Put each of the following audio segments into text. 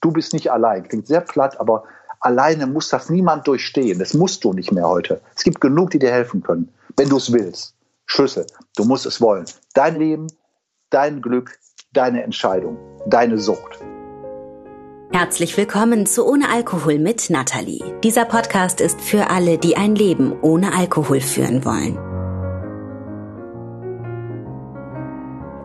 Du bist nicht allein. Klingt sehr platt, aber alleine muss das niemand durchstehen. Das musst du nicht mehr heute. Es gibt genug, die dir helfen können, wenn du es willst. Schlüssel. Du musst es wollen. Dein Leben, dein Glück, deine Entscheidung, deine Sucht. Herzlich willkommen zu Ohne Alkohol mit Nathalie. Dieser Podcast ist für alle, die ein Leben ohne Alkohol führen wollen.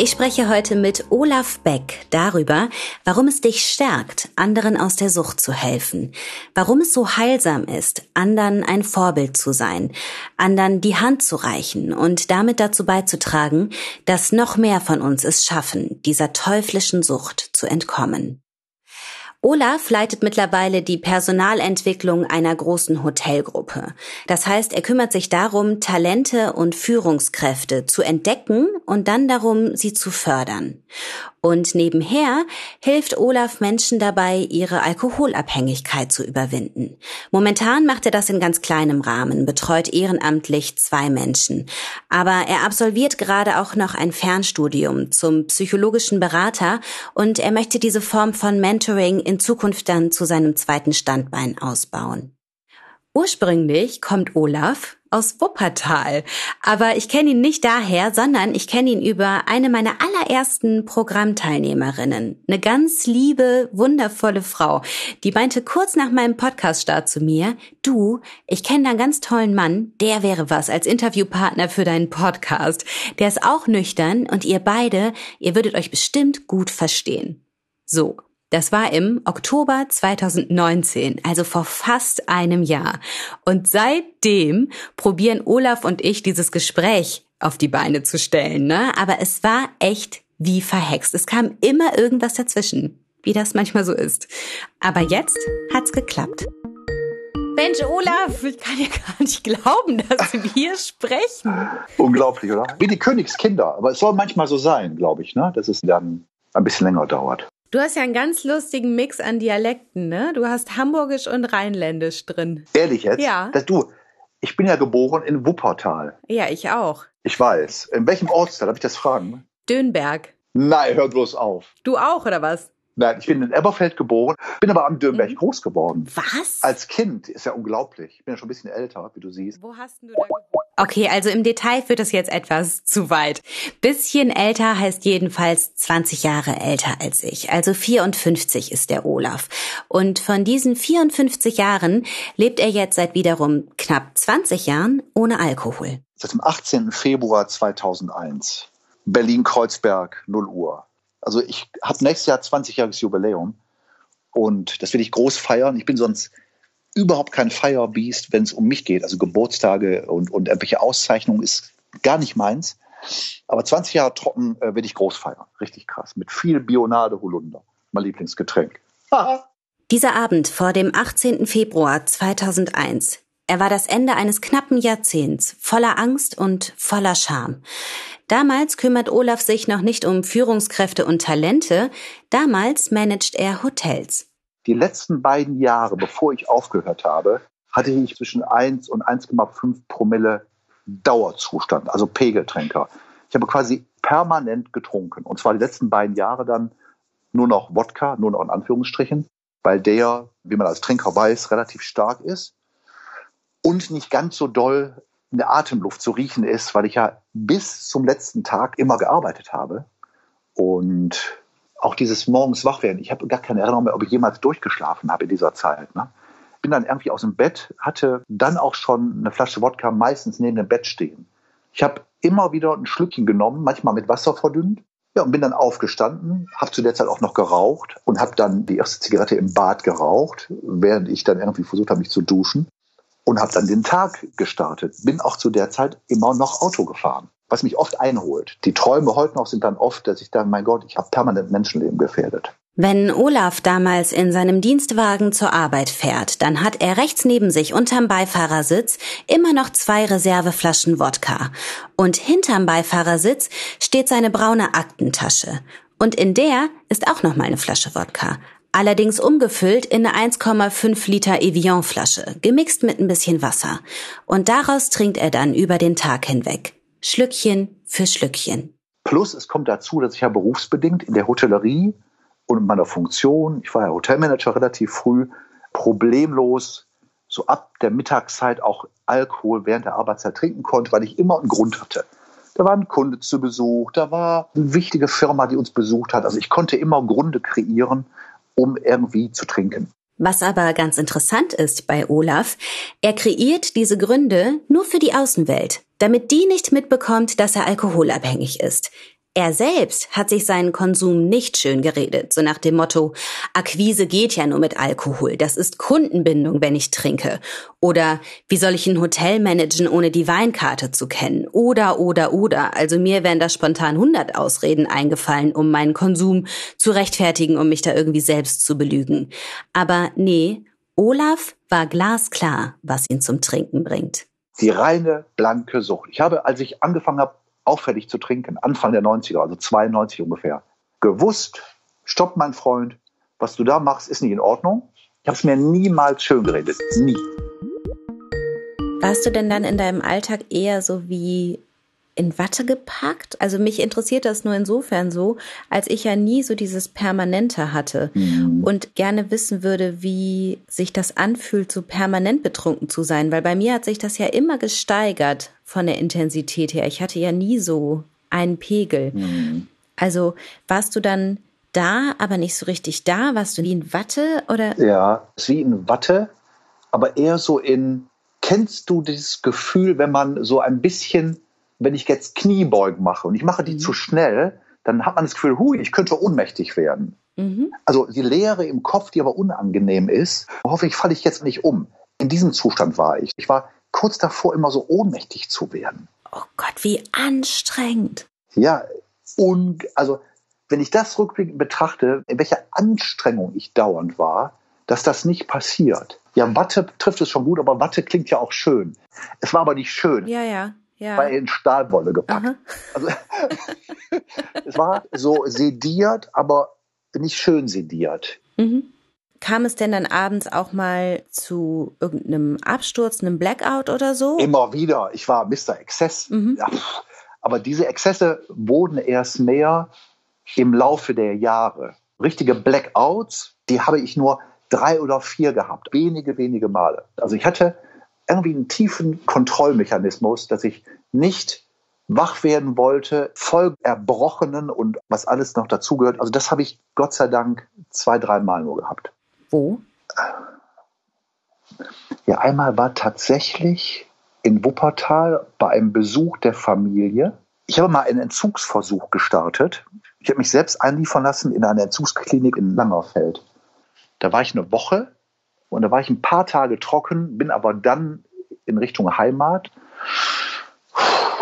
Ich spreche heute mit Olaf Beck darüber, warum es dich stärkt, anderen aus der Sucht zu helfen, warum es so heilsam ist, anderen ein Vorbild zu sein, anderen die Hand zu reichen und damit dazu beizutragen, dass noch mehr von uns es schaffen, dieser teuflischen Sucht zu entkommen. Olaf leitet mittlerweile die Personalentwicklung einer großen Hotelgruppe. Das heißt, er kümmert sich darum, Talente und Führungskräfte zu entdecken und dann darum, sie zu fördern. Und nebenher hilft Olaf Menschen dabei, ihre Alkoholabhängigkeit zu überwinden. Momentan macht er das in ganz kleinem Rahmen, betreut ehrenamtlich zwei Menschen. Aber er absolviert gerade auch noch ein Fernstudium zum psychologischen Berater und er möchte diese Form von Mentoring in Zukunft dann zu seinem zweiten Standbein ausbauen. Ursprünglich kommt Olaf aus Wuppertal. Aber ich kenne ihn nicht daher, sondern ich kenne ihn über eine meiner allerersten Programmteilnehmerinnen. Eine ganz liebe, wundervolle Frau. Die meinte kurz nach meinem Podcaststart zu mir, du, ich kenne da einen ganz tollen Mann, der wäre was als Interviewpartner für deinen Podcast. Der ist auch nüchtern und ihr beide, ihr würdet euch bestimmt gut verstehen. So, das war im Oktober 2019, also vor fast einem Jahr. Und seitdem probieren Olaf und ich dieses Gespräch auf die Beine zu stellen, ne? Aber es war echt wie verhext. Es kam immer irgendwas dazwischen, wie das manchmal so ist. Aber jetzt hat's geklappt. Mensch, Olaf, ich kann ja gar nicht glauben, dass wir sprechen. Unglaublich, oder? Wie die Königskinder. Aber es soll manchmal so sein, glaube ich, ne? dass es dann ein bisschen länger dauert. Du hast ja einen ganz lustigen Mix an Dialekten, ne? Du hast Hamburgisch und Rheinländisch drin. Ehrlich jetzt? Ja. Das, du, ich bin ja geboren in Wuppertal. Ja, ich auch. Ich weiß. In welchem Ortsteil? Darf ich das fragen? Dönberg. Nein, hör bloß auf. Du auch, oder was? Nein, ich bin in Eberfeld geboren, bin aber am Dürnberg mhm. groß geworden. Was? Als Kind ist ja unglaublich. Ich bin ja schon ein bisschen älter, wie du siehst. Wo hast du da geboren? Okay, also im Detail führt das jetzt etwas zu weit. Bisschen älter heißt jedenfalls 20 Jahre älter als ich. Also 54 ist der Olaf. Und von diesen 54 Jahren lebt er jetzt seit wiederum knapp 20 Jahren ohne Alkohol. Seit dem 18. Februar 2001. Berlin-Kreuzberg, 0 Uhr. Also ich habe nächstes Jahr 20-jähriges Jubiläum und das will ich groß feiern. Ich bin sonst überhaupt kein Firebeast, wenn es um mich geht. Also Geburtstage und, und irgendwelche Auszeichnungen ist gar nicht meins. Aber 20 Jahre trocken äh, will ich groß feiern. Richtig krass. Mit viel Bionade Holunder. Mein Lieblingsgetränk. Dieser Abend vor dem 18. Februar 2001. Er war das Ende eines knappen Jahrzehnts, voller Angst und voller Scham. Damals kümmert Olaf sich noch nicht um Führungskräfte und Talente, damals managt er Hotels. Die letzten beiden Jahre, bevor ich aufgehört habe, hatte ich zwischen 1 und 1,5 Promille Dauerzustand, also Pegeltränker. Ich habe quasi permanent getrunken. Und zwar die letzten beiden Jahre dann nur noch Wodka, nur noch in Anführungsstrichen, weil der, wie man als Trinker weiß, relativ stark ist und nicht ganz so doll in der Atemluft zu riechen ist, weil ich ja bis zum letzten Tag immer gearbeitet habe. Und auch dieses morgens wach werden. Ich habe gar keine Erinnerung mehr, ob ich jemals durchgeschlafen habe in dieser Zeit. Ne? Bin dann irgendwie aus dem Bett, hatte dann auch schon eine Flasche Wodka meistens neben dem Bett stehen. Ich habe immer wieder ein Schlückchen genommen, manchmal mit Wasser verdünnt. Ja, und bin dann aufgestanden, habe zu der Zeit auch noch geraucht und habe dann die erste Zigarette im Bad geraucht, während ich dann irgendwie versucht habe, mich zu duschen und habe dann den Tag gestartet. Bin auch zu der Zeit immer noch Auto gefahren, was mich oft einholt. Die Träume heute noch sind dann oft, dass ich dann, mein Gott, ich habe permanent Menschenleben gefährdet. Wenn Olaf damals in seinem Dienstwagen zur Arbeit fährt, dann hat er rechts neben sich unterm Beifahrersitz immer noch zwei Reserveflaschen Wodka. Und hinterm Beifahrersitz steht seine braune Aktentasche. Und in der ist auch noch mal eine Flasche Wodka allerdings umgefüllt in eine 1,5 Liter Evian-Flasche, gemixt mit ein bisschen Wasser. Und daraus trinkt er dann über den Tag hinweg. Schlückchen für Schlückchen. Plus es kommt dazu, dass ich ja berufsbedingt in der Hotellerie und meiner Funktion, ich war ja Hotelmanager relativ früh, problemlos so ab der Mittagszeit auch Alkohol während der Arbeitszeit trinken konnte, weil ich immer einen Grund hatte. Da war ein Kunde zu Besuch, da war eine wichtige Firma, die uns besucht hat. Also ich konnte immer Gründe kreieren, um irgendwie zu trinken. Was aber ganz interessant ist bei Olaf, er kreiert diese Gründe nur für die Außenwelt, damit die nicht mitbekommt, dass er alkoholabhängig ist. Er selbst hat sich seinen Konsum nicht schön geredet, so nach dem Motto, Akquise geht ja nur mit Alkohol, das ist Kundenbindung, wenn ich trinke. Oder wie soll ich ein Hotel managen, ohne die Weinkarte zu kennen? Oder, oder, oder. Also mir wären da spontan 100 Ausreden eingefallen, um meinen Konsum zu rechtfertigen, um mich da irgendwie selbst zu belügen. Aber nee, Olaf war glasklar, was ihn zum Trinken bringt. Die reine blanke Sucht. Ich habe, als ich angefangen habe, auffällig zu trinken, Anfang der 90er, also 92 ungefähr, gewusst, stopp mein Freund, was du da machst, ist nicht in Ordnung. Ich habe es mir niemals schön geredet, nie. Warst du denn dann in deinem Alltag eher so wie in Watte gepackt? Also mich interessiert das nur insofern so, als ich ja nie so dieses Permanente hatte mhm. und gerne wissen würde, wie sich das anfühlt, so permanent betrunken zu sein, weil bei mir hat sich das ja immer gesteigert von der Intensität her. Ich hatte ja nie so einen Pegel. Mhm. Also warst du dann da, aber nicht so richtig da? Warst du wie in Watte oder? Ja, wie in Watte, aber eher so in, kennst du dieses Gefühl, wenn man so ein bisschen wenn ich jetzt Kniebeugen mache und ich mache die mhm. zu schnell, dann hat man das Gefühl, hui, ich könnte ohnmächtig werden. Mhm. Also die Leere im Kopf, die aber unangenehm ist, hoffentlich falle ich jetzt nicht um. In diesem Zustand war ich. Ich war kurz davor, immer so ohnmächtig zu werden. Oh Gott, wie anstrengend. Ja, und also wenn ich das rückblickend betrachte, in welcher Anstrengung ich dauernd war, dass das nicht passiert. Ja, Watte trifft es schon gut, aber Watte klingt ja auch schön. Es war aber nicht schön. Ja, ja ja. war in Stahlwolle gepackt. Also, es war so sediert, aber nicht schön sediert. Mhm. Kam es denn dann abends auch mal zu irgendeinem Absturz, einem Blackout oder so? Immer wieder. Ich war Mr. Exzess. Mhm. Ja, aber diese Exzesse wurden erst mehr im Laufe der Jahre. Richtige Blackouts, die habe ich nur drei oder vier gehabt. Wenige, wenige Male. Also ich hatte irgendwie einen tiefen Kontrollmechanismus, dass ich nicht wach werden wollte, voll erbrochenen und was alles noch dazugehört. Also das habe ich Gott sei Dank zwei, dreimal nur gehabt. Wo? Ja, einmal war tatsächlich in Wuppertal bei einem Besuch der Familie. Ich habe mal einen Entzugsversuch gestartet. Ich habe mich selbst einliefern lassen in eine Entzugsklinik in Langerfeld. Da war ich eine Woche und da war ich ein paar Tage trocken, bin aber dann in Richtung Heimat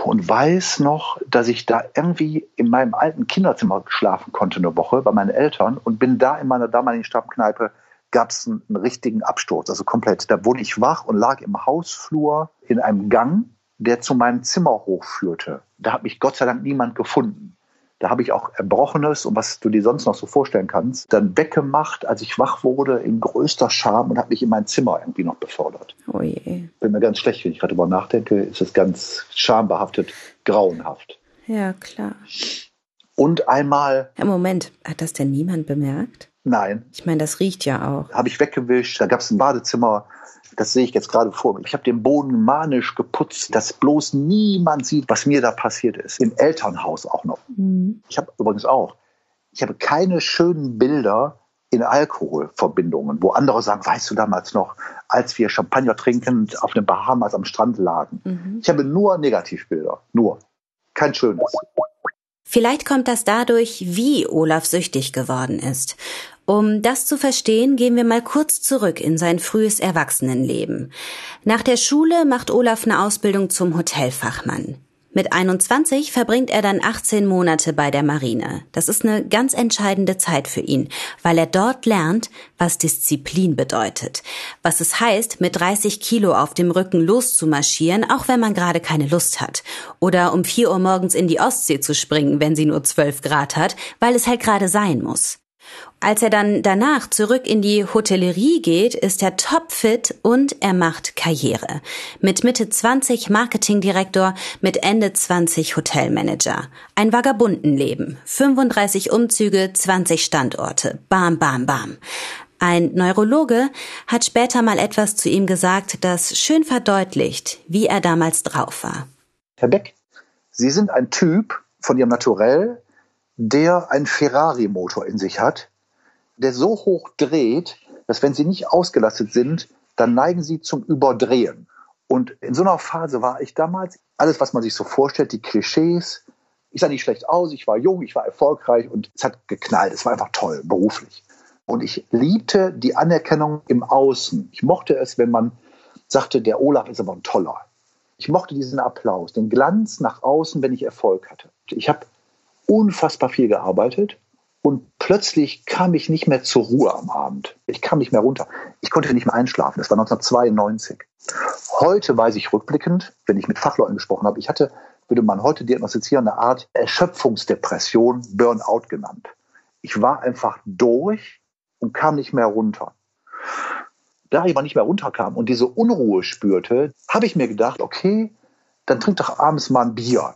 und weiß noch, dass ich da irgendwie in meinem alten Kinderzimmer schlafen konnte eine Woche bei meinen Eltern und bin da in meiner damaligen Stammkneipe gab es einen, einen, richtigen Absturz, also komplett. Da wurde ich wach und lag im Hausflur in einem Gang, der zu meinem Zimmer hochführte. Da hat mich Gott sei Dank niemand gefunden. Da habe ich auch Erbrochenes und was du dir sonst noch so vorstellen kannst, dann weggemacht, als ich wach wurde, in größter Scham und habe mich in mein Zimmer irgendwie noch befördert. Oh je. Bin mir ganz schlecht, wenn ich gerade darüber nachdenke, ist es ganz schambehaftet, grauenhaft. Ja, klar. Und einmal. Im Moment, hat das denn niemand bemerkt? Nein. Ich meine, das riecht ja auch. Habe ich weggewischt, da gab es ein Badezimmer, das sehe ich jetzt gerade vor mir. Ich habe den Boden manisch geputzt, dass bloß niemand sieht, was mir da passiert ist. Im Elternhaus auch noch. Mhm. Ich habe übrigens auch. Ich habe keine schönen Bilder in Alkoholverbindungen, wo andere sagen, weißt du damals noch, als wir Champagner trinkend auf den Bahamas am Strand lagen. Mhm. Ich habe nur Negativbilder. Nur. Kein schönes. Vielleicht kommt das dadurch, wie Olaf süchtig geworden ist. Um das zu verstehen, gehen wir mal kurz zurück in sein frühes Erwachsenenleben. Nach der Schule macht Olaf eine Ausbildung zum Hotelfachmann. Mit 21 verbringt er dann 18 Monate bei der Marine. Das ist eine ganz entscheidende Zeit für ihn, weil er dort lernt, was Disziplin bedeutet. Was es heißt, mit 30 Kilo auf dem Rücken loszumarschieren, auch wenn man gerade keine Lust hat. Oder um 4 Uhr morgens in die Ostsee zu springen, wenn sie nur 12 Grad hat, weil es halt gerade sein muss. Als er dann danach zurück in die Hotellerie geht, ist er topfit und er macht Karriere. Mit Mitte 20 Marketingdirektor, mit Ende 20 Hotelmanager. Ein Vagabundenleben. 35 Umzüge, 20 Standorte. Bam, bam, bam. Ein Neurologe hat später mal etwas zu ihm gesagt, das schön verdeutlicht, wie er damals drauf war. Herr Beck, Sie sind ein Typ von Ihrem Naturell, der einen Ferrari-Motor in sich hat, der so hoch dreht, dass wenn Sie nicht ausgelastet sind, dann neigen Sie zum Überdrehen. Und in so einer Phase war ich damals, alles, was man sich so vorstellt, die Klischees, ich sah nicht schlecht aus, ich war jung, ich war erfolgreich und es hat geknallt. Es war einfach toll, beruflich. Und ich liebte die Anerkennung im Außen. Ich mochte es, wenn man sagte, der Olaf ist aber ein toller. Ich mochte diesen Applaus, den Glanz nach außen, wenn ich Erfolg hatte. Ich habe unfassbar viel gearbeitet und plötzlich kam ich nicht mehr zur Ruhe am Abend. Ich kam nicht mehr runter. Ich konnte nicht mehr einschlafen. Das war 1992. Heute weiß ich rückblickend, wenn ich mit Fachleuten gesprochen habe, ich hatte, würde man heute diagnostizieren, eine Art Erschöpfungsdepression, Burnout genannt. Ich war einfach durch und kam nicht mehr runter. Da ich aber nicht mehr runterkam und diese Unruhe spürte, habe ich mir gedacht, okay, dann trink doch abends mal ein Bier.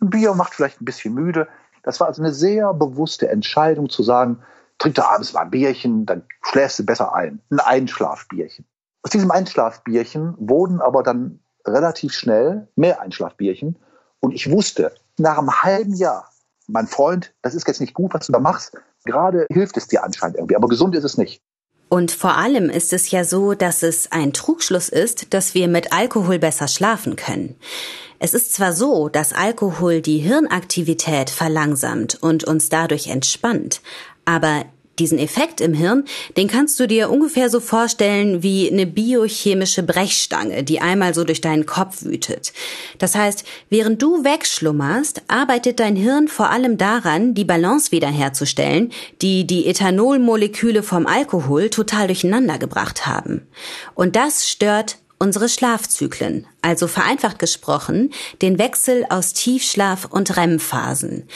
Ein Bier macht vielleicht ein bisschen müde. Das war also eine sehr bewusste Entscheidung zu sagen, trink doch abends mal ein Bierchen, dann schläfst du besser ein. Ein Einschlafbierchen. Aus diesem Einschlafbierchen wurden aber dann relativ schnell mehr Einschlafbierchen. Und ich wusste, nach einem halben Jahr, mein Freund, das ist jetzt nicht gut, was du da machst, Gerade hilft es dir anscheinend irgendwie, aber gesund ist es nicht. Und vor allem ist es ja so, dass es ein Trugschluss ist, dass wir mit Alkohol besser schlafen können. Es ist zwar so, dass Alkohol die Hirnaktivität verlangsamt und uns dadurch entspannt, aber diesen Effekt im Hirn, den kannst du dir ungefähr so vorstellen wie eine biochemische Brechstange, die einmal so durch deinen Kopf wütet. Das heißt, während du wegschlummerst, arbeitet dein Hirn vor allem daran, die Balance wiederherzustellen, die die Ethanolmoleküle vom Alkohol total durcheinander gebracht haben. Und das stört unsere Schlafzyklen, also vereinfacht gesprochen, den Wechsel aus Tiefschlaf und REM-Phasen.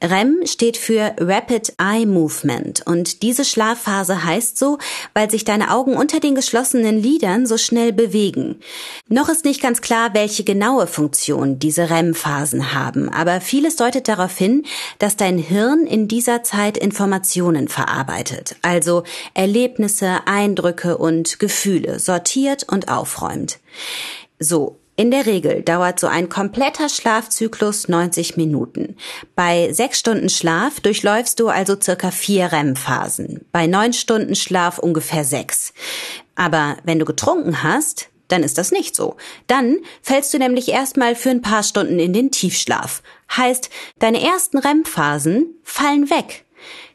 REM steht für Rapid Eye Movement und diese Schlafphase heißt so, weil sich deine Augen unter den geschlossenen Lidern so schnell bewegen. Noch ist nicht ganz klar, welche genaue Funktion diese REM-Phasen haben, aber vieles deutet darauf hin, dass dein Hirn in dieser Zeit Informationen verarbeitet, also Erlebnisse, Eindrücke und Gefühle sortiert und aufräumt. So, in der Regel dauert so ein kompletter Schlafzyklus 90 Minuten. Bei sechs Stunden Schlaf durchläufst du also circa vier REM-Phasen. Bei neun Stunden Schlaf ungefähr sechs. Aber wenn du getrunken hast, dann ist das nicht so. Dann fällst du nämlich erstmal für ein paar Stunden in den Tiefschlaf. Heißt, deine ersten REM-Phasen fallen weg.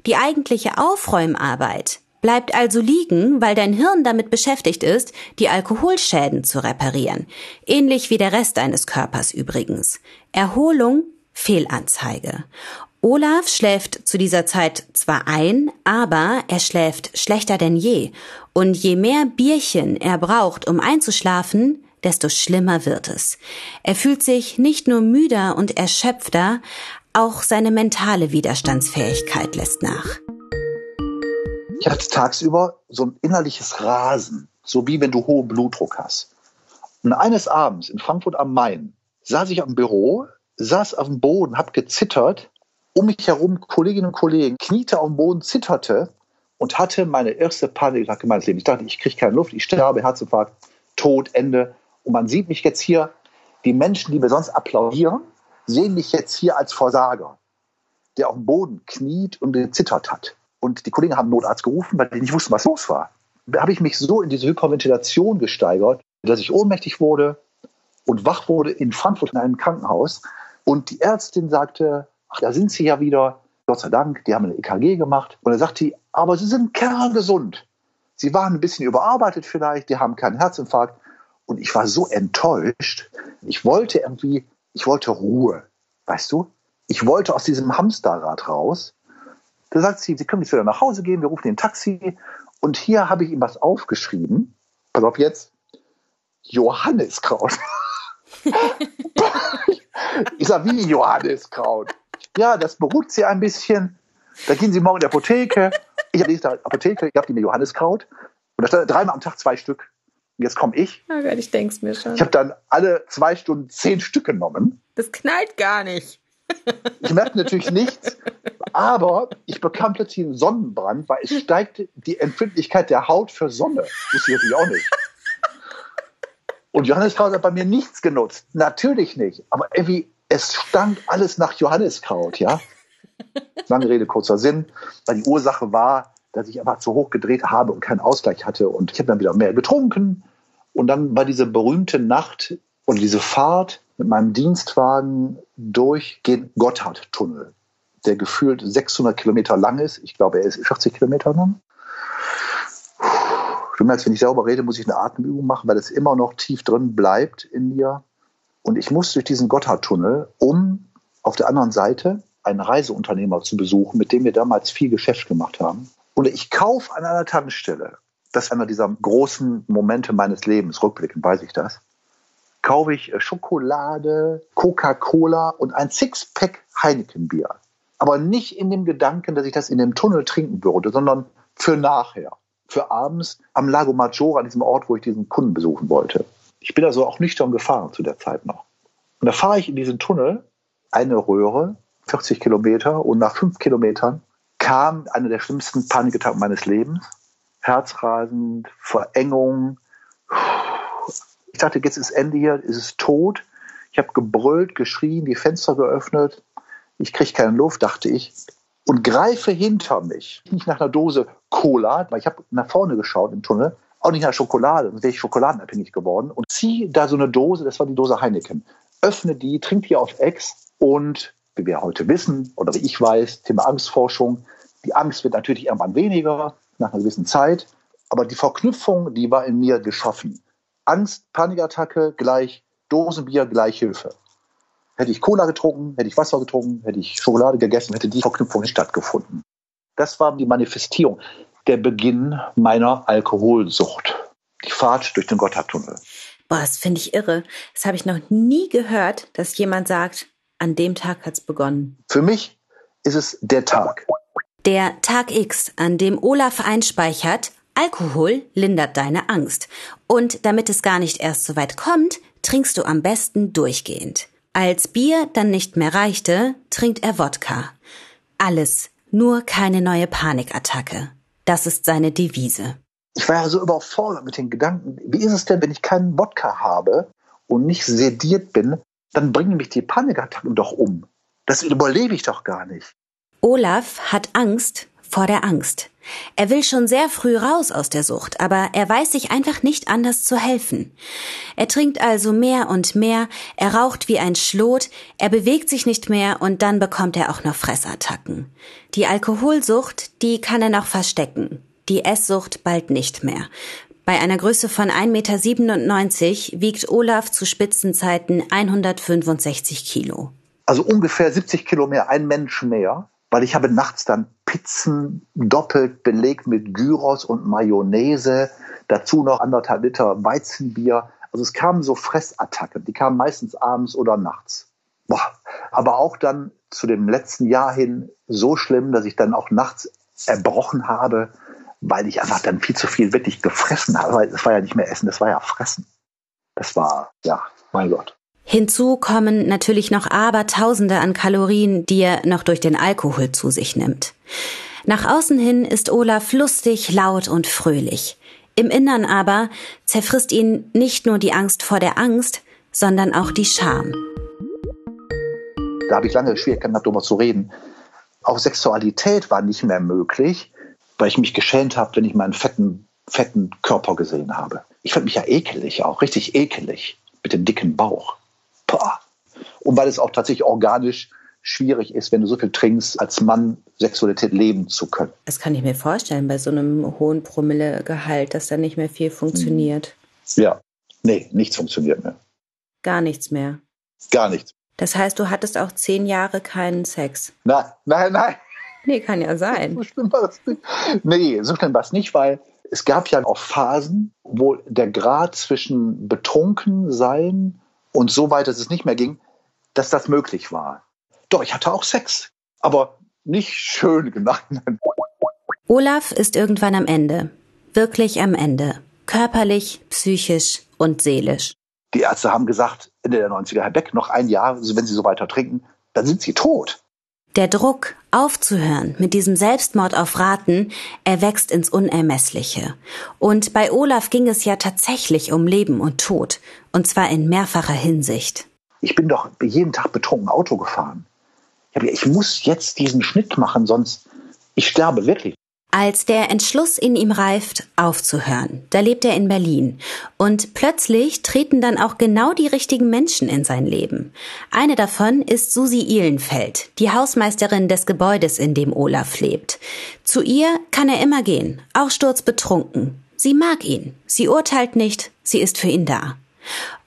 Die eigentliche Aufräumarbeit, bleibt also liegen, weil dein Hirn damit beschäftigt ist, die Alkoholschäden zu reparieren. Ähnlich wie der Rest deines Körpers übrigens. Erholung, Fehlanzeige. Olaf schläft zu dieser Zeit zwar ein, aber er schläft schlechter denn je. Und je mehr Bierchen er braucht, um einzuschlafen, desto schlimmer wird es. Er fühlt sich nicht nur müder und erschöpfter, auch seine mentale Widerstandsfähigkeit lässt nach. Ich hatte tagsüber so ein innerliches Rasen, so wie wenn du hohen Blutdruck hast. Und eines Abends in Frankfurt am Main saß ich am Büro, saß auf dem Boden, hab gezittert, um mich herum Kolleginnen und Kollegen, kniete auf dem Boden, zitterte und hatte meine erste Panikattacke meines Lebens. Ich dachte, ich kriege keine Luft, ich sterbe, Herzinfarkt, Tod, Ende. Und man sieht mich jetzt hier, die Menschen, die mir sonst applaudieren, sehen mich jetzt hier als Versager, der auf dem Boden kniet und gezittert hat. Und die Kollegen haben Notarzt gerufen, weil die nicht wussten, was los war. Da habe ich mich so in diese Hyperventilation gesteigert, dass ich ohnmächtig wurde und wach wurde in Frankfurt in einem Krankenhaus. Und die Ärztin sagte, ach, da sind Sie ja wieder. Gott sei Dank, die haben eine EKG gemacht. Und er sagt die, aber Sie sind kerngesund. Sie waren ein bisschen überarbeitet vielleicht, die haben keinen Herzinfarkt. Und ich war so enttäuscht. Ich wollte irgendwie, ich wollte Ruhe. Weißt du? Ich wollte aus diesem Hamsterrad raus. Da sagt sie, Sie können jetzt wieder nach Hause gehen, wir rufen den Taxi. Und hier habe ich ihm was aufgeschrieben. Pass auf jetzt. Johanniskraut. ich sage, wie Johanniskraut? Ja, das beruhigt Sie ein bisschen. Da gehen Sie morgen in die Apotheke. Ich lese da Apotheke, ich habe die mir Johanniskraut und da stand dreimal am Tag zwei Stück. Und jetzt komme ich. Oh Gott, ich denk's mir schon. Ich habe dann alle zwei Stunden zehn Stück genommen. Das knallt gar nicht. Ich merkte natürlich nichts, aber ich bekam plötzlich einen Sonnenbrand, weil es steigt die Empfindlichkeit der Haut für Sonne. Wusste ich natürlich auch nicht. Und Johanniskraut hat bei mir nichts genutzt. Natürlich nicht. Aber irgendwie, es stank alles nach Johanniskraut, ja. Lange Rede, kurzer Sinn. Weil die Ursache war, dass ich einfach zu hoch gedreht habe und keinen Ausgleich hatte. Und ich habe dann wieder mehr getrunken. Und dann war diese berühmte Nacht und diese Fahrt mit meinem Dienstwagen durch den Gotthardtunnel, der gefühlt 600 Kilometer lang ist. Ich glaube, er ist 40 Kilometer lang. Du merkst, wenn ich darüber rede, muss ich eine Atemübung machen, weil es immer noch tief drin bleibt in mir. Und ich muss durch diesen Gotthardtunnel, um auf der anderen Seite einen Reiseunternehmer zu besuchen, mit dem wir damals viel Geschäft gemacht haben. Und ich kaufe an einer Tankstelle, das ist einer dieser großen Momente meines Lebens, rückblickend weiß ich das, kaufe ich äh, Schokolade, Coca-Cola und ein Sixpack Heineken-Bier. Aber nicht in dem Gedanken, dass ich das in dem Tunnel trinken würde, sondern für nachher, für abends am Lago Maggiore, an diesem Ort, wo ich diesen Kunden besuchen wollte. Ich bin also auch nüchtern gefahren zu der Zeit noch. Und da fahre ich in diesen Tunnel, eine Röhre, 40 Kilometer, und nach fünf Kilometern kam einer der schlimmsten Panikattacken meines Lebens. Herzrasend, Verengung, ich dachte, jetzt ist Ende hier, ist es tot. Ich habe gebrüllt, geschrien, die Fenster geöffnet. Ich kriege keine Luft, dachte ich. Und greife hinter mich. Nicht nach einer Dose Cola, weil ich habe nach vorne geschaut im Tunnel. Auch nicht nach Schokolade, sonst wäre ich schokoladenabhängig geworden. Und ziehe da so eine Dose, das war die Dose Heineken. Öffne die, trinke die auf Ex und wie wir heute wissen oder wie ich weiß, Thema Angstforschung. Die Angst wird natürlich irgendwann weniger nach einer gewissen Zeit. Aber die Verknüpfung, die war in mir geschaffen. Angst, Panikattacke gleich Dosenbier gleich Hilfe. Hätte ich Cola getrunken, hätte ich Wasser getrunken, hätte ich Schokolade gegessen, hätte die Verknüpfung nicht stattgefunden. Das war die Manifestierung, der Beginn meiner Alkoholsucht. Die Fahrt durch den Gotthardtunnel. Boah, das finde ich irre. Das habe ich noch nie gehört, dass jemand sagt, an dem Tag hat es begonnen. Für mich ist es der Tag. Der Tag X, an dem Olaf einspeichert, Alkohol lindert deine Angst. Und damit es gar nicht erst so weit kommt, trinkst du am besten durchgehend. Als Bier dann nicht mehr reichte, trinkt er Wodka. Alles, nur keine neue Panikattacke. Das ist seine Devise. Ich war ja so überfordert mit den Gedanken. Wie ist es denn, wenn ich keinen Wodka habe und nicht sediert bin, dann bringen mich die Panikattacken doch um. Das überlebe ich doch gar nicht. Olaf hat Angst vor der Angst. Er will schon sehr früh raus aus der Sucht, aber er weiß sich einfach nicht anders zu helfen. Er trinkt also mehr und mehr, er raucht wie ein Schlot, er bewegt sich nicht mehr und dann bekommt er auch noch Fressattacken. Die Alkoholsucht, die kann er noch verstecken. Die Esssucht bald nicht mehr. Bei einer Größe von 1,97 Meter wiegt Olaf zu Spitzenzeiten 165 Kilo. Also ungefähr 70 Kilo mehr, ein Mensch mehr weil ich habe nachts dann Pizzen doppelt belegt mit Gyros und Mayonnaise, dazu noch anderthalb Liter Weizenbier. Also es kamen so Fressattacken, die kamen meistens abends oder nachts. Boah. Aber auch dann zu dem letzten Jahr hin so schlimm, dass ich dann auch nachts erbrochen habe, weil ich einfach dann viel zu viel wirklich gefressen habe. Weil es war ja nicht mehr Essen, das war ja Fressen. Das war, ja, mein Gott. Hinzu kommen natürlich noch Abertausende an Kalorien, die er noch durch den Alkohol zu sich nimmt. Nach außen hin ist Olaf lustig, laut und fröhlich. Im Innern aber zerfrisst ihn nicht nur die Angst vor der Angst, sondern auch die Scham. Da habe ich lange Schwierigkeiten gehabt, darüber zu reden. Auch Sexualität war nicht mehr möglich, weil ich mich geschämt habe, wenn ich meinen fetten, fetten Körper gesehen habe. Ich fand mich ja ekelig auch, richtig ekelig mit dem dicken Bauch. Boah. Und weil es auch tatsächlich organisch schwierig ist, wenn du so viel trinkst, als Mann Sexualität leben zu können. Das kann ich mir vorstellen, bei so einem hohen Promillegehalt, dass da nicht mehr viel funktioniert. Ja, nee, nichts funktioniert mehr. Gar nichts mehr. Gar nichts. Das heißt, du hattest auch zehn Jahre keinen Sex. Nein, nein, nein. Nee, kann ja sein. So schlimm war es nicht. Nee, so schlimm war es nicht, weil es gab ja auch Phasen, wo der Grad zwischen betrunken sein und so weit, dass es nicht mehr ging, dass das möglich war. Doch, ich hatte auch Sex, aber nicht schön genannt. Olaf ist irgendwann am Ende. Wirklich am Ende. Körperlich, psychisch und seelisch. Die Ärzte haben gesagt, Ende der 90er, Herr Beck, noch ein Jahr, wenn Sie so weiter trinken, dann sind Sie tot. Der Druck, aufzuhören mit diesem Selbstmord auf Raten, erwächst ins Unermessliche. Und bei Olaf ging es ja tatsächlich um Leben und Tod, und zwar in mehrfacher Hinsicht. Ich bin doch jeden Tag betrunken Auto gefahren. Ich muss jetzt diesen Schnitt machen, sonst ich sterbe wirklich. Als der Entschluss in ihm reift, aufzuhören, da lebt er in Berlin. Und plötzlich treten dann auch genau die richtigen Menschen in sein Leben. Eine davon ist Susi Ihlenfeld, die Hausmeisterin des Gebäudes, in dem Olaf lebt. Zu ihr kann er immer gehen, auch sturzbetrunken. Sie mag ihn, sie urteilt nicht, sie ist für ihn da.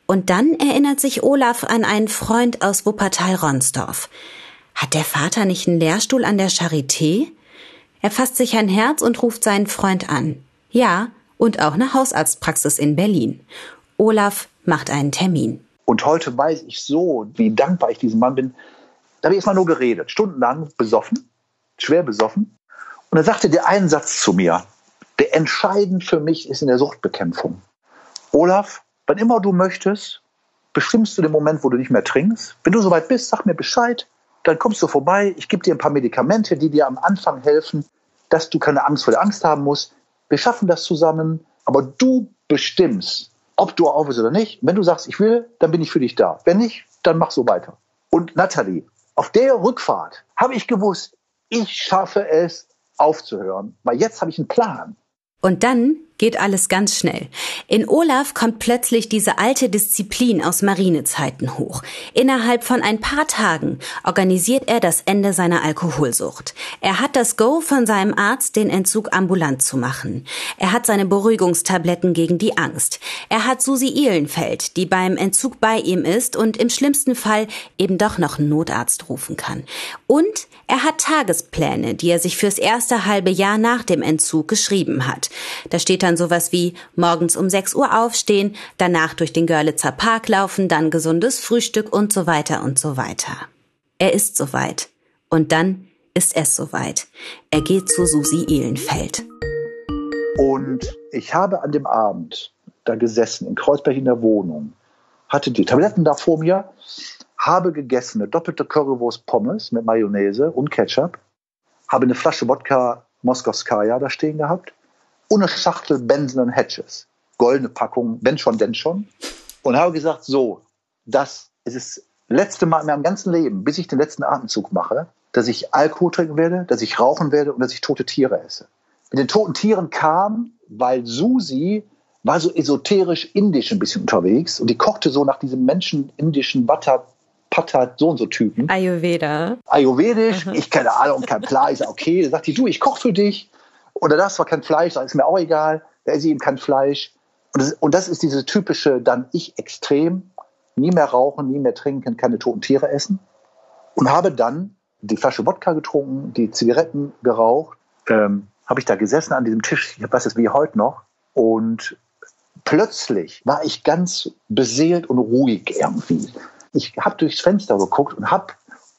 Und dann erinnert sich Olaf an einen Freund aus Wuppertal-Ronsdorf. Hat der Vater nicht einen Lehrstuhl an der Charité? Er fasst sich ein Herz und ruft seinen Freund an. Ja, und auch eine Hausarztpraxis in Berlin. Olaf macht einen Termin. Und heute weiß ich so, wie dankbar ich diesem Mann bin. Da habe ich erstmal nur geredet, stundenlang besoffen, schwer besoffen. Und er sagte der einen Satz zu mir, der entscheidend für mich ist in der Suchtbekämpfung. Olaf, wann immer du möchtest, bestimmst du den Moment, wo du nicht mehr trinkst. Wenn du soweit bist, sag mir Bescheid dann kommst du vorbei, ich gebe dir ein paar Medikamente, die dir am Anfang helfen, dass du keine Angst vor der Angst haben musst. Wir schaffen das zusammen, aber du bestimmst, ob du aufhörst oder nicht. Wenn du sagst, ich will, dann bin ich für dich da. Wenn nicht, dann mach so weiter. Und Nathalie, auf der Rückfahrt habe ich gewusst, ich schaffe es aufzuhören, weil jetzt habe ich einen Plan. Und dann geht alles ganz schnell. In Olaf kommt plötzlich diese alte Disziplin aus Marinezeiten hoch. Innerhalb von ein paar Tagen organisiert er das Ende seiner Alkoholsucht. Er hat das Go von seinem Arzt, den Entzug ambulant zu machen. Er hat seine Beruhigungstabletten gegen die Angst. Er hat Susi Ihlenfeld, die beim Entzug bei ihm ist und im schlimmsten Fall eben doch noch einen Notarzt rufen kann. Und er hat Tagespläne, die er sich fürs erste halbe Jahr nach dem Entzug geschrieben hat. Da steht dann sowas wie morgens um 6 Uhr aufstehen, danach durch den Görlitzer Park laufen, dann gesundes Frühstück und so weiter und so weiter. Er ist soweit. Und dann ist es soweit. Er geht zu Susi Ehlenfeld. Und ich habe an dem Abend da gesessen, in Kreuzberg in der Wohnung, hatte die Tabletten da vor mir, habe gegessen eine doppelte Currywurst Pommes mit Mayonnaise und Ketchup, habe eine Flasche Wodka Moskowskaja da stehen gehabt eine Schachtel Benson und Hedges. Goldene Packung, wenn schon, denn schon. Und habe gesagt, so, das ist das letzte Mal in meinem ganzen Leben, bis ich den letzten Atemzug mache, dass ich Alkohol trinken werde, dass ich rauchen werde und dass ich tote Tiere esse. Mit den toten Tieren kam, weil Susi war so esoterisch indisch ein bisschen unterwegs und die kochte so nach diesem Menschen indischen Butter Patat, so und so Typen. Ayurveda. Ayurvedisch, ich keine Ahnung, kein Plan. Ich sage, okay, da sagt die, du, ich koche für dich. Oder das war kein Fleisch, das ist mir auch egal. Da ist eben kein Fleisch. Und das, und das ist diese typische dann ich extrem, nie mehr rauchen, nie mehr trinken, keine toten Tiere essen. Und habe dann die Flasche Wodka getrunken, die Zigaretten geraucht, ähm, habe ich da gesessen an diesem Tisch, ich weiß es wie heute noch, und plötzlich war ich ganz beseelt und ruhig irgendwie. Ich habe durchs Fenster geguckt und habe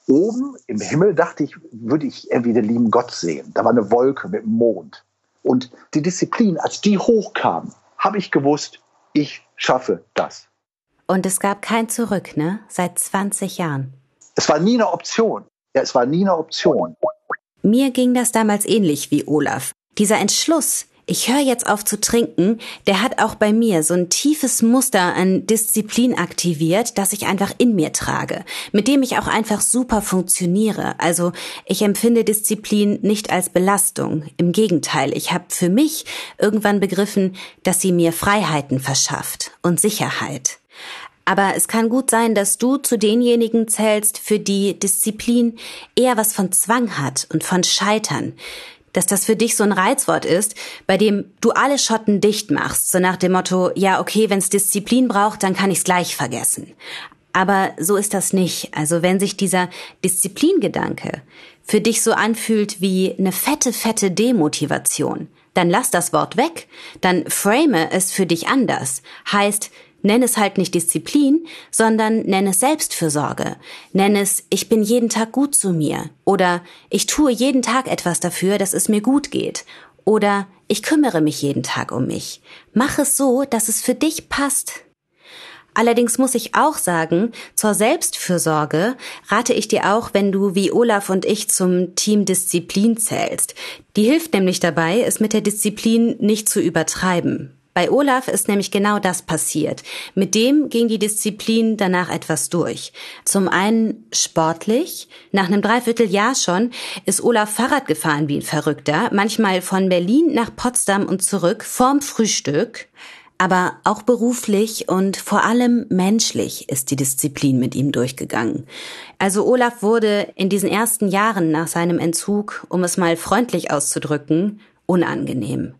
oben im Himmel dachte ich, würde ich irgendwie den lieben Gott sehen. Da war eine Wolke mit dem Mond. Und die Disziplin, als die hochkam, habe ich gewusst, ich schaffe das. Und es gab kein Zurück, ne? Seit 20 Jahren. Es war nie eine Option. Ja, es war nie eine Option. Mir ging das damals ähnlich wie Olaf. Dieser Entschluss, ich höre jetzt auf zu trinken, der hat auch bei mir so ein tiefes Muster an Disziplin aktiviert, das ich einfach in mir trage, mit dem ich auch einfach super funktioniere. Also ich empfinde Disziplin nicht als Belastung. Im Gegenteil, ich habe für mich irgendwann begriffen, dass sie mir Freiheiten verschafft und Sicherheit. Aber es kann gut sein, dass du zu denjenigen zählst, für die Disziplin eher was von Zwang hat und von Scheitern, dass das für dich so ein Reizwort ist, bei dem du alle Schotten dicht machst, so nach dem Motto, ja, okay, wenn's Disziplin braucht, dann kann ich's gleich vergessen. Aber so ist das nicht. Also wenn sich dieser Disziplingedanke für dich so anfühlt wie eine fette, fette Demotivation, dann lass das Wort weg, dann frame es für dich anders. Heißt, Nenn es halt nicht Disziplin, sondern nenn es Selbstfürsorge. Nenn es, ich bin jeden Tag gut zu mir. Oder ich tue jeden Tag etwas dafür, dass es mir gut geht. Oder ich kümmere mich jeden Tag um mich. Mach es so, dass es für dich passt. Allerdings muss ich auch sagen, zur Selbstfürsorge rate ich dir auch, wenn du wie Olaf und ich zum Team Disziplin zählst. Die hilft nämlich dabei, es mit der Disziplin nicht zu übertreiben. Bei Olaf ist nämlich genau das passiert. Mit dem ging die Disziplin danach etwas durch. Zum einen sportlich. Nach einem Dreivierteljahr schon ist Olaf Fahrrad gefahren wie ein Verrückter, manchmal von Berlin nach Potsdam und zurück vorm Frühstück. Aber auch beruflich und vor allem menschlich ist die Disziplin mit ihm durchgegangen. Also Olaf wurde in diesen ersten Jahren nach seinem Entzug, um es mal freundlich auszudrücken, unangenehm.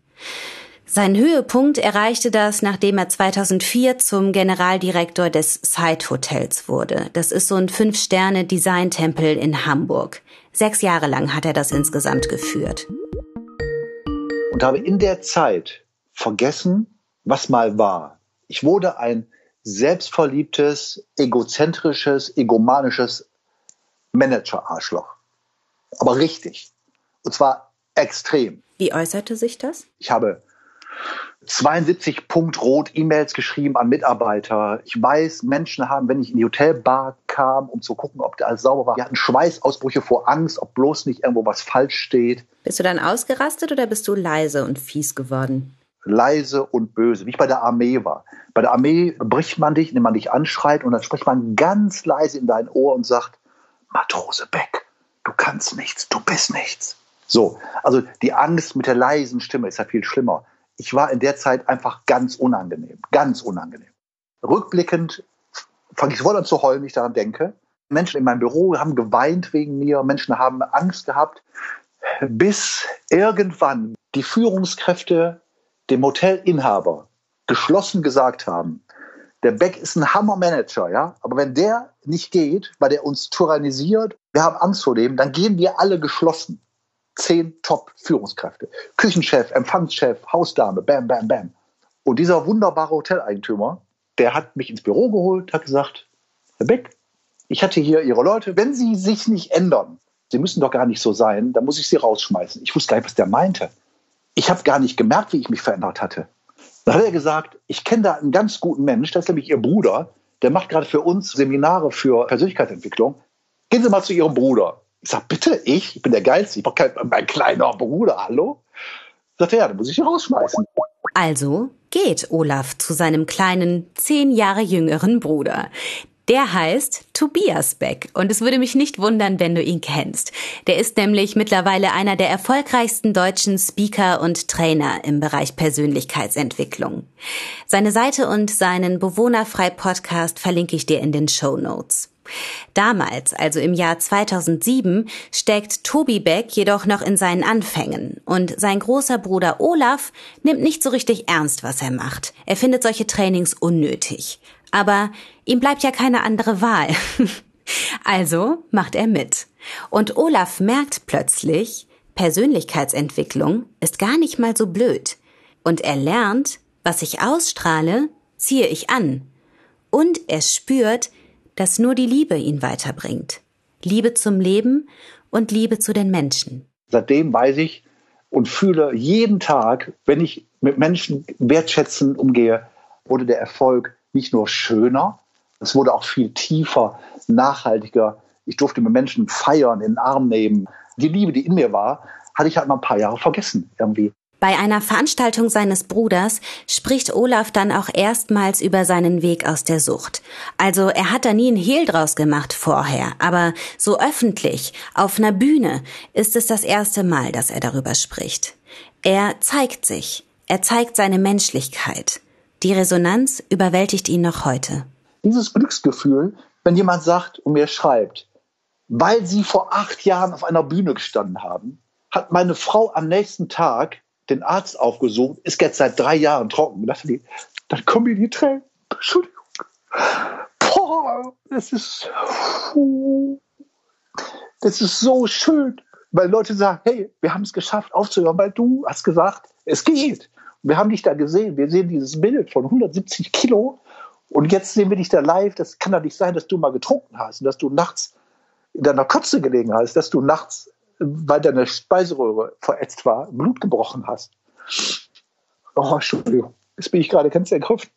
Seinen Höhepunkt erreichte das, nachdem er 2004 zum Generaldirektor des Side Hotels wurde. Das ist so ein Fünf-Sterne-Design-Tempel in Hamburg. Sechs Jahre lang hat er das insgesamt geführt. Und habe in der Zeit vergessen, was mal war. Ich wurde ein selbstverliebtes, egozentrisches, egomanisches Manager-Arschloch. Aber richtig. Und zwar extrem. Wie äußerte sich das? Ich habe 72 Punkt rot E-Mails geschrieben an Mitarbeiter. Ich weiß, Menschen haben, wenn ich in die Hotelbar kam, um zu gucken, ob da alles sauber war, die hatten Schweißausbrüche vor Angst, ob bloß nicht irgendwo was falsch steht. Bist du dann ausgerastet oder bist du leise und fies geworden? Leise und böse, wie ich bei der Armee war. Bei der Armee bricht man dich, indem man dich anschreit und dann spricht man ganz leise in dein Ohr und sagt, Matrose Beck, du kannst nichts, du bist nichts. So, also die Angst mit der leisen Stimme ist ja viel schlimmer ich war in der Zeit einfach ganz unangenehm, ganz unangenehm. Rückblickend fange ich sofort an zu heulen, wenn ich daran denke. Menschen in meinem Büro haben geweint wegen mir, Menschen haben Angst gehabt, bis irgendwann die Führungskräfte dem Hotelinhaber geschlossen gesagt haben, der Beck ist ein Hammermanager, ja, aber wenn der nicht geht, weil der uns tyrannisiert, wir haben Angst vor dem, dann gehen wir alle geschlossen zehn Top-Führungskräfte. Küchenchef, Empfangschef, Hausdame, bam, bam, bam. Und dieser wunderbare Hoteleigentümer, der hat mich ins Büro geholt, hat gesagt, Herr Beck, ich hatte hier Ihre Leute, wenn Sie sich nicht ändern, Sie müssen doch gar nicht so sein, dann muss ich Sie rausschmeißen. Ich wusste gar nicht, was der meinte. Ich habe gar nicht gemerkt, wie ich mich verändert hatte. Dann hat er gesagt, ich kenne da einen ganz guten Mensch, das ist nämlich Ihr Bruder, der macht gerade für uns Seminare für Persönlichkeitsentwicklung. Gehen Sie mal zu Ihrem Bruder. Ich sag, bitte, ich? Ich bin der Geilste. Ich brauche kein, mein kleiner Bruder, hallo? Sagt er, ja, dann muss ich ihn rausschmeißen. Also geht Olaf zu seinem kleinen, zehn Jahre jüngeren Bruder. Der heißt Tobias Beck und es würde mich nicht wundern, wenn du ihn kennst. Der ist nämlich mittlerweile einer der erfolgreichsten deutschen Speaker und Trainer im Bereich Persönlichkeitsentwicklung. Seine Seite und seinen Bewohnerfrei Podcast verlinke ich dir in den Show Notes. Damals, also im Jahr 2007, steckt Tobi Beck jedoch noch in seinen Anfängen und sein großer Bruder Olaf nimmt nicht so richtig ernst, was er macht. Er findet solche Trainings unnötig. Aber ihm bleibt ja keine andere Wahl. also macht er mit. Und Olaf merkt plötzlich, Persönlichkeitsentwicklung ist gar nicht mal so blöd. Und er lernt, was ich ausstrahle, ziehe ich an. Und er spürt, dass nur die Liebe ihn weiterbringt. Liebe zum Leben und Liebe zu den Menschen. Seitdem weiß ich und fühle jeden Tag, wenn ich mit Menschen wertschätzend umgehe, wurde der Erfolg nicht nur schöner, es wurde auch viel tiefer, nachhaltiger. Ich durfte mit Menschen feiern, in den Arm nehmen. Die Liebe, die in mir war, hatte ich halt mal ein paar Jahre vergessen irgendwie. Bei einer Veranstaltung seines Bruders spricht Olaf dann auch erstmals über seinen Weg aus der Sucht. Also er hat da nie einen Hehl draus gemacht vorher, aber so öffentlich, auf einer Bühne, ist es das erste Mal, dass er darüber spricht. Er zeigt sich, er zeigt seine Menschlichkeit. Die Resonanz überwältigt ihn noch heute. Dieses Glücksgefühl, wenn jemand sagt und mir schreibt, weil sie vor acht Jahren auf einer Bühne gestanden haben, hat meine Frau am nächsten Tag den Arzt aufgesucht, ist jetzt seit drei Jahren trocken. Dann kommen mir die Tränen. Entschuldigung. Boah, das ist, das ist so schön, weil Leute sagen, hey, wir haben es geschafft aufzuhören, weil du hast gesagt, es geht. Wir haben dich da gesehen. Wir sehen dieses Bild von 170 Kilo Und jetzt sehen wir dich da live. Das kann doch nicht sein, dass du mal getrunken hast und dass du nachts in deiner Kotze gelegen hast, dass du nachts, weil deine Speiseröhre verätzt war, Blut gebrochen hast. Oh, Entschuldigung. Jetzt bin ich gerade ganz ergriffen.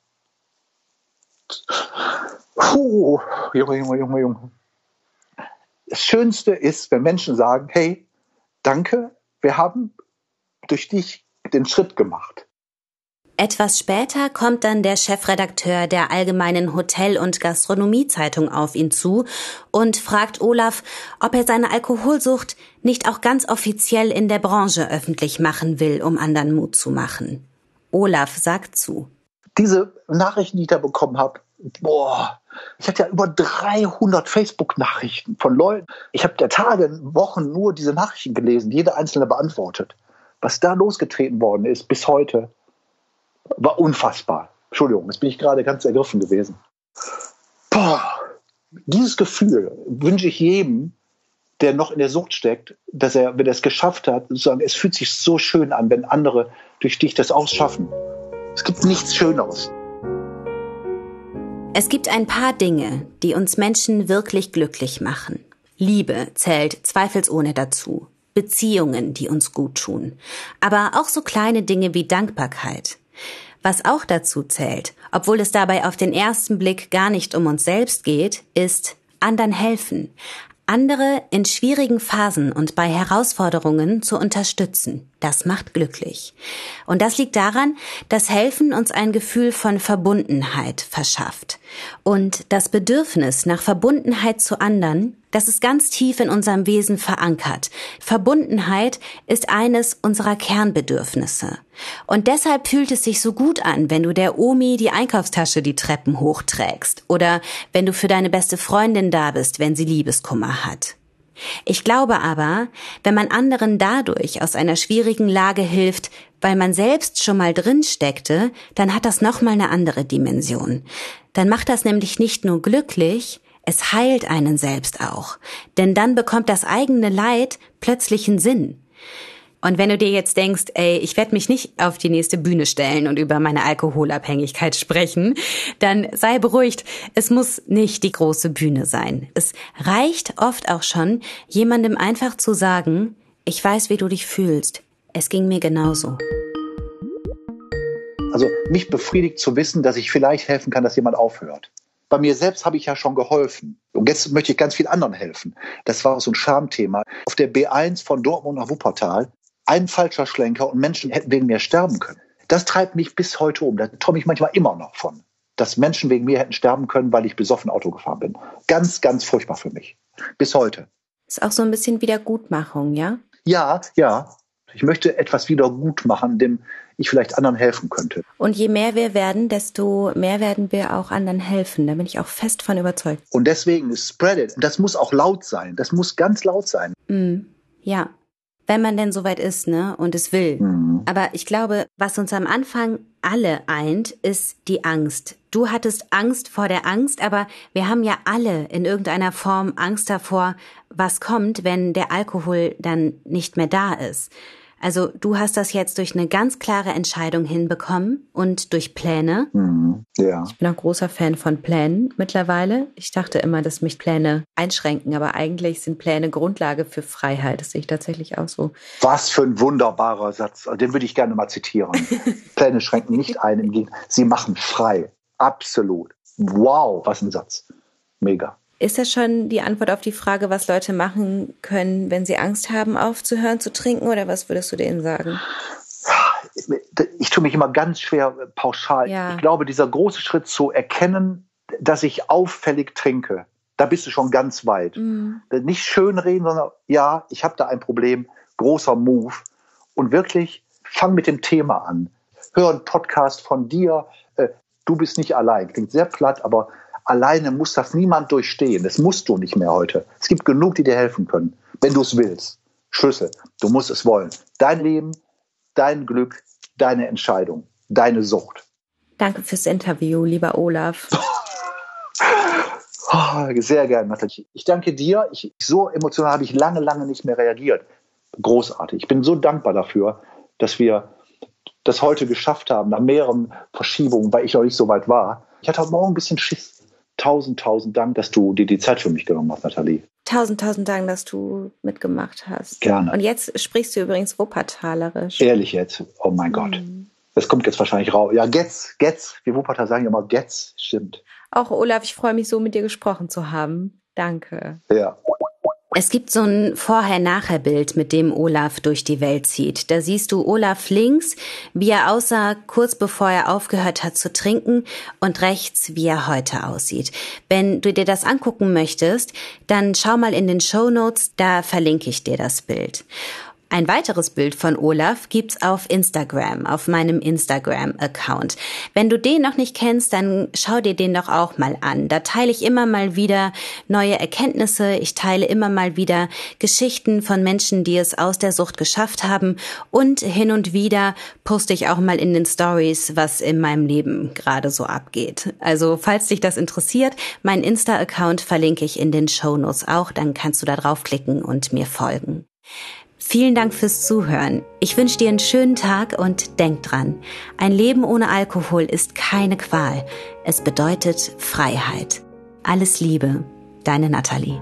Puh, Junge, Junge, Junge, Junge. Das Schönste ist, wenn Menschen sagen, hey, danke, wir haben durch dich den Schritt gemacht. Etwas später kommt dann der Chefredakteur der Allgemeinen Hotel- und Gastronomiezeitung auf ihn zu und fragt Olaf, ob er seine Alkoholsucht nicht auch ganz offiziell in der Branche öffentlich machen will, um anderen Mut zu machen. Olaf sagt zu. Diese Nachrichten, die ich da bekommen habe, boah, ich hatte ja über 300 Facebook-Nachrichten von Leuten. Ich habe der Tage, Wochen nur diese Nachrichten gelesen, jede einzelne beantwortet. Was da losgetreten worden ist bis heute, war unfassbar. Entschuldigung, jetzt bin ich gerade ganz ergriffen gewesen. Boah, dieses Gefühl wünsche ich jedem, der noch in der Sucht steckt, dass er, wenn er es geschafft hat, sozusagen, es fühlt sich so schön an, wenn andere durch dich das ausschaffen. Es gibt nichts Schöneres. Es gibt ein paar Dinge, die uns Menschen wirklich glücklich machen. Liebe zählt zweifelsohne dazu. Beziehungen, die uns gut tun. Aber auch so kleine Dinge wie Dankbarkeit. Was auch dazu zählt, obwohl es dabei auf den ersten Blick gar nicht um uns selbst geht, ist anderen helfen, andere in schwierigen Phasen und bei Herausforderungen zu unterstützen. Das macht glücklich. Und das liegt daran, dass Helfen uns ein Gefühl von Verbundenheit verschafft. Und das Bedürfnis nach Verbundenheit zu anderen das ist ganz tief in unserem Wesen verankert. Verbundenheit ist eines unserer Kernbedürfnisse. Und deshalb fühlt es sich so gut an, wenn du der Omi die Einkaufstasche die Treppen hochträgst oder wenn du für deine beste Freundin da bist, wenn sie Liebeskummer hat. Ich glaube aber, wenn man anderen dadurch aus einer schwierigen Lage hilft, weil man selbst schon mal drin steckte, dann hat das nochmal eine andere Dimension. Dann macht das nämlich nicht nur glücklich, es heilt einen selbst auch, denn dann bekommt das eigene Leid plötzlichen Sinn. Und wenn du dir jetzt denkst, ey, ich werde mich nicht auf die nächste Bühne stellen und über meine Alkoholabhängigkeit sprechen, dann sei beruhigt, es muss nicht die große Bühne sein. Es reicht oft auch schon, jemandem einfach zu sagen, ich weiß, wie du dich fühlst. Es ging mir genauso. Also mich befriedigt zu wissen, dass ich vielleicht helfen kann, dass jemand aufhört. Bei mir selbst habe ich ja schon geholfen. Und jetzt möchte ich ganz vielen anderen helfen. Das war so ein Schamthema. Auf der B1 von Dortmund nach Wuppertal, ein falscher Schlenker und Menschen hätten wegen mir sterben können. Das treibt mich bis heute um. Da träume ich manchmal immer noch von. Dass Menschen wegen mir hätten sterben können, weil ich besoffen Auto gefahren bin. Ganz, ganz furchtbar für mich. Bis heute. Ist auch so ein bisschen Wiedergutmachung, ja? Ja, ja. Ich möchte etwas wieder gut machen, dem ich vielleicht anderen helfen könnte. Und je mehr wir werden, desto mehr werden wir auch anderen helfen. Da bin ich auch fest von überzeugt. Und deswegen spread it. Und das muss auch laut sein. Das muss ganz laut sein. Mm, ja. Wenn man denn soweit ist, ne, und es will. Mhm. Aber ich glaube, was uns am Anfang alle eint, ist die Angst. Du hattest Angst vor der Angst, aber wir haben ja alle in irgendeiner Form Angst davor, was kommt, wenn der Alkohol dann nicht mehr da ist. Also du hast das jetzt durch eine ganz klare Entscheidung hinbekommen und durch Pläne. Mhm, ja. Ich bin auch großer Fan von Plänen mittlerweile. Ich dachte immer, dass mich Pläne einschränken, aber eigentlich sind Pläne Grundlage für Freiheit. Das sehe ich tatsächlich auch so. Was für ein wunderbarer Satz. Den würde ich gerne mal zitieren. Pläne schränken nicht ein, im Gegenteil. Sie machen frei. Absolut. Wow, was ein Satz. Mega. Ist das schon die Antwort auf die Frage, was Leute machen können, wenn sie Angst haben, aufzuhören zu trinken? Oder was würdest du denen sagen? Ich tue mich immer ganz schwer pauschal. Ja. Ich glaube, dieser große Schritt zu erkennen, dass ich auffällig trinke, da bist du schon ganz weit. Mhm. Nicht schön reden, sondern ja, ich habe da ein Problem, großer Move. Und wirklich, fang mit dem Thema an. Hör einen Podcast von dir. Äh, du bist nicht allein. Klingt sehr platt, aber Alleine muss das niemand durchstehen. Das musst du nicht mehr heute. Es gibt genug, die dir helfen können, wenn du es willst. Schlüssel. Du musst es wollen. Dein Leben, dein Glück, deine Entscheidung, deine Sucht. Danke fürs Interview, lieber Olaf. oh, sehr gerne, Nathalie. Ich danke dir. Ich, so emotional habe ich lange, lange nicht mehr reagiert. Großartig. Ich bin so dankbar dafür, dass wir das heute geschafft haben, nach mehreren Verschiebungen, weil ich noch nicht so weit war Ich hatte heute Morgen ein bisschen Schiss. Tausend, tausend Dank, dass du dir die Zeit für mich genommen hast, Nathalie. Tausend, tausend Dank, dass du mitgemacht hast. Gerne. Und jetzt sprichst du übrigens Wuppertalerisch. Ehrlich jetzt? Oh mein Gott. Mhm. Das kommt jetzt wahrscheinlich raus. Ja, Getz, Getz. Wir Wuppertal sagen ja immer Getz. Stimmt. Auch Olaf, ich freue mich so, mit dir gesprochen zu haben. Danke. Ja. Es gibt so ein Vorher-Nachher-Bild, mit dem Olaf durch die Welt zieht. Da siehst du Olaf links, wie er aussah, kurz bevor er aufgehört hat zu trinken, und rechts, wie er heute aussieht. Wenn du dir das angucken möchtest, dann schau mal in den Show Notes, da verlinke ich dir das Bild. Ein weiteres Bild von Olaf gibt's auf Instagram, auf meinem Instagram-Account. Wenn du den noch nicht kennst, dann schau dir den doch auch mal an. Da teile ich immer mal wieder neue Erkenntnisse. Ich teile immer mal wieder Geschichten von Menschen, die es aus der Sucht geschafft haben. Und hin und wieder poste ich auch mal in den Stories, was in meinem Leben gerade so abgeht. Also, falls dich das interessiert, mein Insta-Account verlinke ich in den Show Notes auch. Dann kannst du da draufklicken und mir folgen. Vielen Dank fürs Zuhören. Ich wünsche dir einen schönen Tag und denk dran, ein Leben ohne Alkohol ist keine Qual. Es bedeutet Freiheit. Alles Liebe, deine Nathalie.